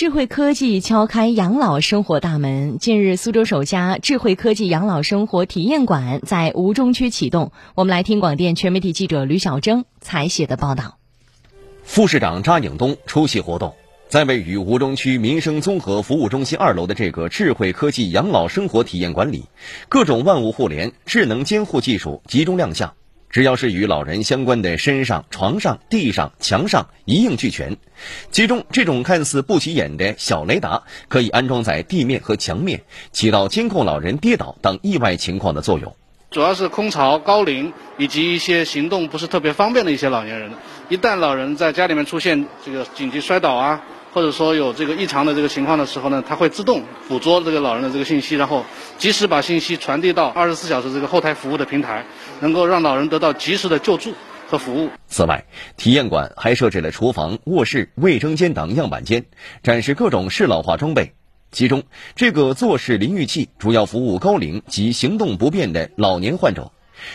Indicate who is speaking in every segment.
Speaker 1: 智慧科技敲开养老生活大门。近日，苏州首家智慧科技养老生活体验馆在吴中区启动。我们来听广电全媒体记者吕小征采写的报道。
Speaker 2: 副市长查颖东出席活动，在位于吴中区民生综合服务中心二楼的这个智慧科技养老生活体验馆里，各种万物互联、智能监护技术集中亮相。只要是与老人相关的，身上、床上、地上、墙上一应俱全。其中，这种看似不起眼的小雷达，可以安装在地面和墙面，起到监控老人跌倒等意外情况的作用。
Speaker 3: 主要是空巢、高龄以及一些行动不是特别方便的一些老年人，一旦老人在家里面出现这个紧急摔倒啊。或者说有这个异常的这个情况的时候呢，它会自动捕捉这个老人的这个信息，然后及时把信息传递到二十四小时这个后台服务的平台，能够让老人得到及时的救助和服务。
Speaker 2: 此外，体验馆还设置了厨房、卧室、卫生间等样板间，展示各种适老化装备。其中，这个坐式淋浴器主要服务高龄及行动不便的老年患者，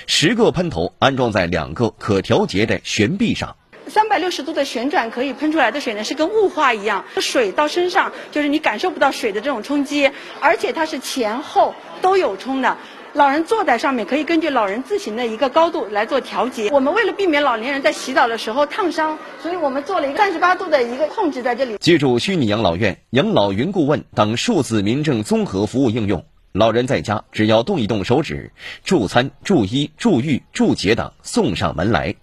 Speaker 2: 十个喷头安装在两个可调节的悬臂上。
Speaker 4: 三百六十度的旋转可以喷出来的水呢，是跟雾化一样，水到身上就是你感受不到水的这种冲击，而且它是前后都有冲的。老人坐在上面，可以根据老人自行的一个高度来做调节。我们为了避免老年人在洗澡的时候烫伤，所以我们做了一个三十八度的一个控制在这里。
Speaker 2: 借助虚拟养老院、养老云顾问等数字民政综合服务应用，老人在家只要动一动手指，助餐、助医、助浴、助洁等送上门来。